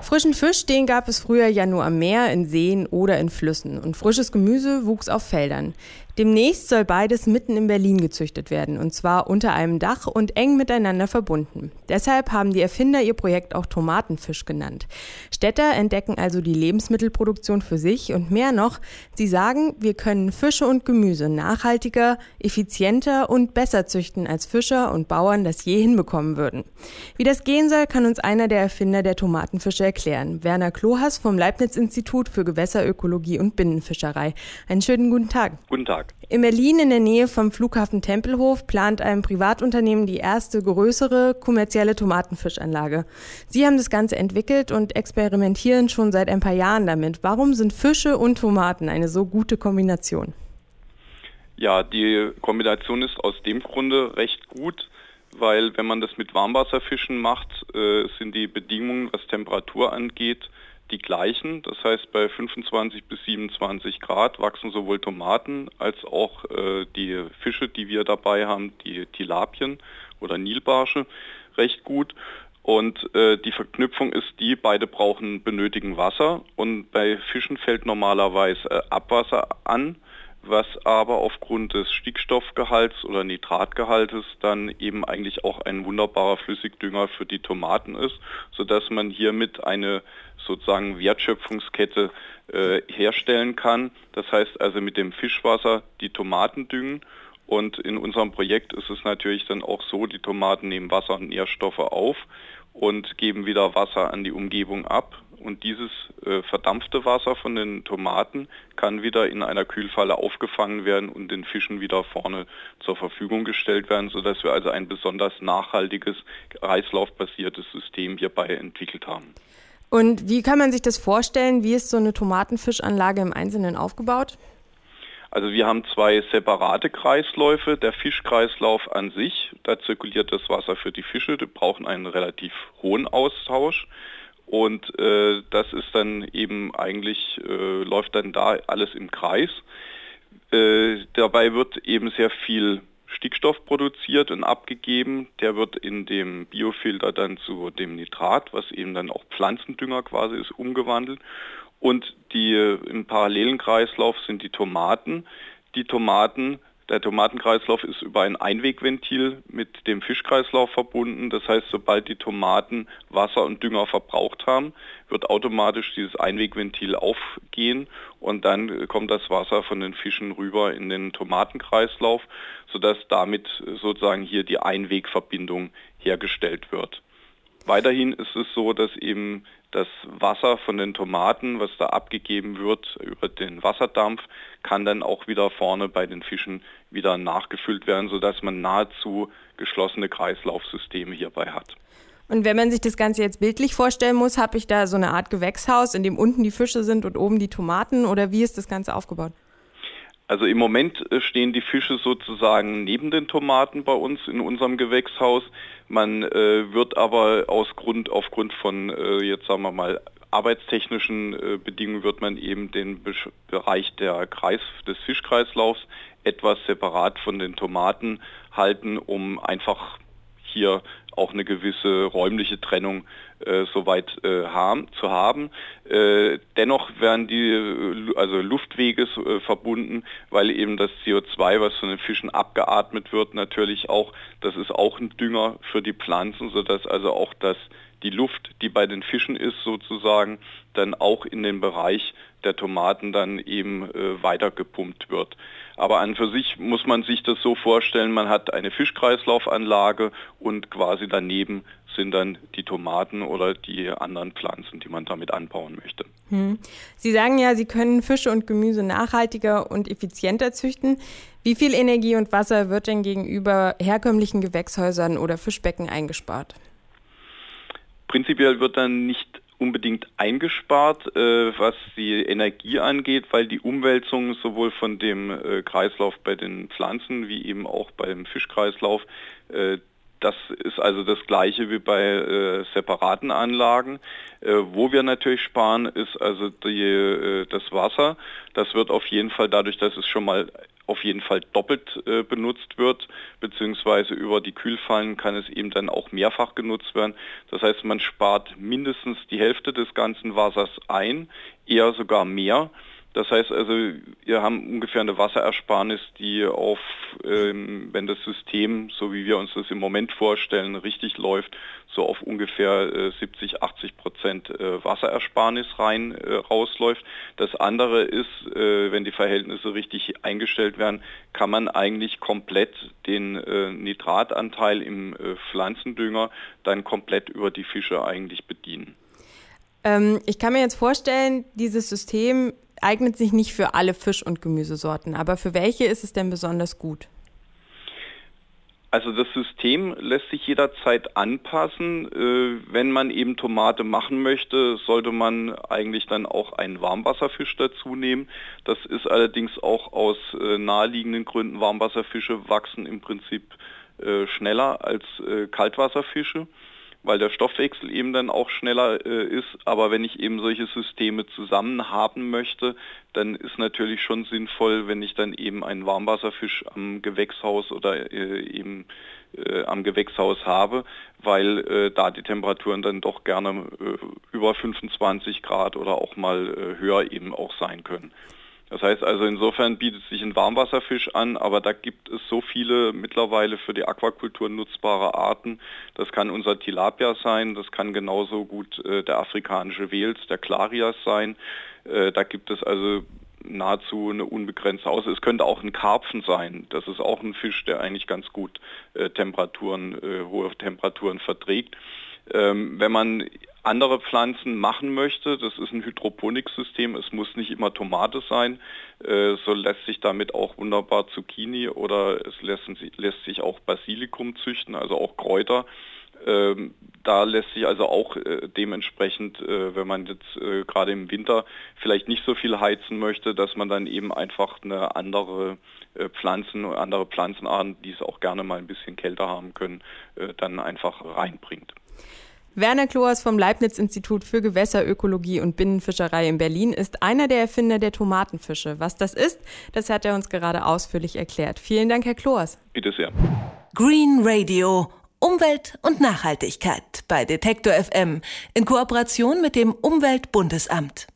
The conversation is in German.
Frischen Fisch, den gab es früher ja nur am Meer, in Seen oder in Flüssen. Und frisches Gemüse wuchs auf Feldern. Demnächst soll beides mitten in Berlin gezüchtet werden, und zwar unter einem Dach und eng miteinander verbunden. Deshalb haben die Erfinder ihr Projekt auch Tomatenfisch genannt. Städter entdecken also die Lebensmittelproduktion für sich und mehr noch, sie sagen, wir können Fische und Gemüse nachhaltiger, effizienter und besser züchten, als Fischer und Bauern das je hinbekommen würden. Wie das gehen soll, kann uns einer der Erfinder der Tomatenfische erklären. Werner Klohas vom Leibniz-Institut für Gewässerökologie und Binnenfischerei. Einen schönen guten Tag. Guten Tag. In Berlin in der Nähe vom Flughafen Tempelhof plant ein Privatunternehmen die erste größere kommerzielle Tomatenfischanlage. Sie haben das Ganze entwickelt und experimentieren schon seit ein paar Jahren damit. Warum sind Fische und Tomaten eine so gute Kombination? Ja, die Kombination ist aus dem Grunde recht gut, weil wenn man das mit Warmwasserfischen macht, äh, sind die Bedingungen, was Temperatur angeht, die gleichen. Das heißt, bei 25 bis 27 Grad wachsen sowohl Tomaten als auch äh, die Fische, die wir dabei haben, die Tilapien oder Nilbarsche, recht gut. Und äh, die Verknüpfung ist die, beide brauchen, benötigen Wasser und bei Fischen fällt normalerweise äh, Abwasser an was aber aufgrund des Stickstoffgehalts oder Nitratgehaltes dann eben eigentlich auch ein wunderbarer Flüssigdünger für die Tomaten ist, sodass man hiermit eine sozusagen Wertschöpfungskette äh, herstellen kann. Das heißt also mit dem Fischwasser die Tomaten düngen und in unserem Projekt ist es natürlich dann auch so, die Tomaten nehmen Wasser und Nährstoffe auf und geben wieder Wasser an die Umgebung ab und dieses äh, verdampfte Wasser von den Tomaten kann wieder in einer Kühlfalle aufgefangen werden und den Fischen wieder vorne zur Verfügung gestellt werden, sodass wir also ein besonders nachhaltiges, kreislaufbasiertes System hierbei entwickelt haben. Und wie kann man sich das vorstellen? Wie ist so eine Tomatenfischanlage im Einzelnen aufgebaut? Also wir haben zwei separate Kreisläufe. Der Fischkreislauf an sich, da zirkuliert das Wasser für die Fische, die brauchen einen relativ hohen Austausch. Und äh, das ist dann eben eigentlich, äh, läuft dann da alles im Kreis. Äh, dabei wird eben sehr viel Stickstoff produziert und abgegeben. Der wird in dem Biofilter dann zu dem Nitrat, was eben dann auch Pflanzendünger quasi ist, umgewandelt. Und die im parallelen Kreislauf sind die Tomaten. Die Tomaten der Tomatenkreislauf ist über ein Einwegventil mit dem Fischkreislauf verbunden. Das heißt, sobald die Tomaten Wasser und Dünger verbraucht haben, wird automatisch dieses Einwegventil aufgehen und dann kommt das Wasser von den Fischen rüber in den Tomatenkreislauf, sodass damit sozusagen hier die Einwegverbindung hergestellt wird. Weiterhin ist es so, dass eben das Wasser von den Tomaten, was da abgegeben wird über den Wasserdampf, kann dann auch wieder vorne bei den Fischen wieder nachgefüllt werden, sodass man nahezu geschlossene Kreislaufsysteme hierbei hat. Und wenn man sich das Ganze jetzt bildlich vorstellen muss, habe ich da so eine Art Gewächshaus, in dem unten die Fische sind und oben die Tomaten oder wie ist das Ganze aufgebaut? Also im Moment äh, stehen die Fische sozusagen neben den Tomaten bei uns in unserem Gewächshaus. Man äh, wird aber aus Grund, aufgrund von, äh, jetzt sagen wir mal, arbeitstechnischen äh, Bedingungen wird man eben den Be Bereich der Kreis, des Fischkreislaufs etwas separat von den Tomaten halten, um einfach hier auch eine gewisse räumliche Trennung äh, soweit äh, haben, zu haben. Äh, dennoch werden die äh, also Luftwege äh, verbunden, weil eben das CO2, was von den Fischen abgeatmet wird, natürlich auch, das ist auch ein Dünger für die Pflanzen, sodass also auch das die Luft, die bei den Fischen ist sozusagen, dann auch in den Bereich der Tomaten dann eben äh, weiter gepumpt wird. Aber an für sich muss man sich das so vorstellen, man hat eine Fischkreislaufanlage und quasi daneben sind dann die Tomaten oder die anderen Pflanzen, die man damit anbauen möchte. Hm. Sie sagen ja, Sie können Fische und Gemüse nachhaltiger und effizienter züchten. Wie viel Energie und Wasser wird denn gegenüber herkömmlichen Gewächshäusern oder Fischbecken eingespart? Prinzipiell wird dann nicht unbedingt eingespart, äh, was die Energie angeht, weil die Umwälzung sowohl von dem äh, Kreislauf bei den Pflanzen wie eben auch beim Fischkreislauf, äh, das ist also das gleiche wie bei äh, separaten Anlagen. Äh, wo wir natürlich sparen, ist also die, äh, das Wasser. Das wird auf jeden Fall dadurch, dass es schon mal auf jeden Fall doppelt äh, benutzt wird, beziehungsweise über die Kühlfallen kann es eben dann auch mehrfach genutzt werden. Das heißt, man spart mindestens die Hälfte des ganzen Wassers ein, eher sogar mehr. Das heißt also, wir haben ungefähr eine Wasserersparnis, die auf, ähm, wenn das System, so wie wir uns das im Moment vorstellen, richtig läuft, so auf ungefähr äh, 70, 80 Prozent äh, Wasserersparnis rein äh, rausläuft. Das andere ist, äh, wenn die Verhältnisse richtig eingestellt werden, kann man eigentlich komplett den äh, Nitratanteil im äh, Pflanzendünger dann komplett über die Fische eigentlich bedienen. Ähm, ich kann mir jetzt vorstellen, dieses System eignet sich nicht für alle Fisch- und Gemüsesorten, aber für welche ist es denn besonders gut? Also das System lässt sich jederzeit anpassen. Äh, wenn man eben Tomate machen möchte, sollte man eigentlich dann auch einen Warmwasserfisch dazu nehmen. Das ist allerdings auch aus äh, naheliegenden Gründen. Warmwasserfische wachsen im Prinzip äh, schneller als Kaltwasserfische weil der Stoffwechsel eben dann auch schneller äh, ist. Aber wenn ich eben solche Systeme zusammen haben möchte, dann ist natürlich schon sinnvoll, wenn ich dann eben einen Warmwasserfisch am Gewächshaus oder äh, eben äh, am Gewächshaus habe, weil äh, da die Temperaturen dann doch gerne äh, über 25 Grad oder auch mal äh, höher eben auch sein können. Das heißt also insofern bietet sich ein Warmwasserfisch an, aber da gibt es so viele mittlerweile für die Aquakultur nutzbare Arten. Das kann unser Tilapia sein, das kann genauso gut äh, der afrikanische Wels, der Clarias sein. Äh, da gibt es also nahezu eine unbegrenzte Aus. Es könnte auch ein Karpfen sein. Das ist auch ein Fisch, der eigentlich ganz gut äh, Temperaturen, äh, hohe Temperaturen verträgt. Ähm, wenn man andere Pflanzen machen möchte, das ist ein Hydroponiksystem, es muss nicht immer Tomate sein, äh, so lässt sich damit auch wunderbar Zucchini oder es lässt, sich auch Basilikum züchten, also auch Kräuter. Ähm, da lässt sich also auch äh, dementsprechend, äh, wenn man jetzt gerade im Winter vielleicht nicht so viel heizen möchte, dass man dann eben einfach eine andere Pflanzen, andere Pflanzenarten, die es auch gerne mal ein bisschen kälter haben können, dann einfach reinbringt. Werner Kloas vom Leibniz-Institut für Gewässerökologie und Binnenfischerei in Berlin ist einer der Erfinder der Tomatenfische. Was das ist, das hat er uns gerade ausführlich erklärt. Vielen Dank, Herr Kloas. Bitte sehr. Green Radio. Umwelt und Nachhaltigkeit bei Detektor FM in Kooperation mit dem Umweltbundesamt.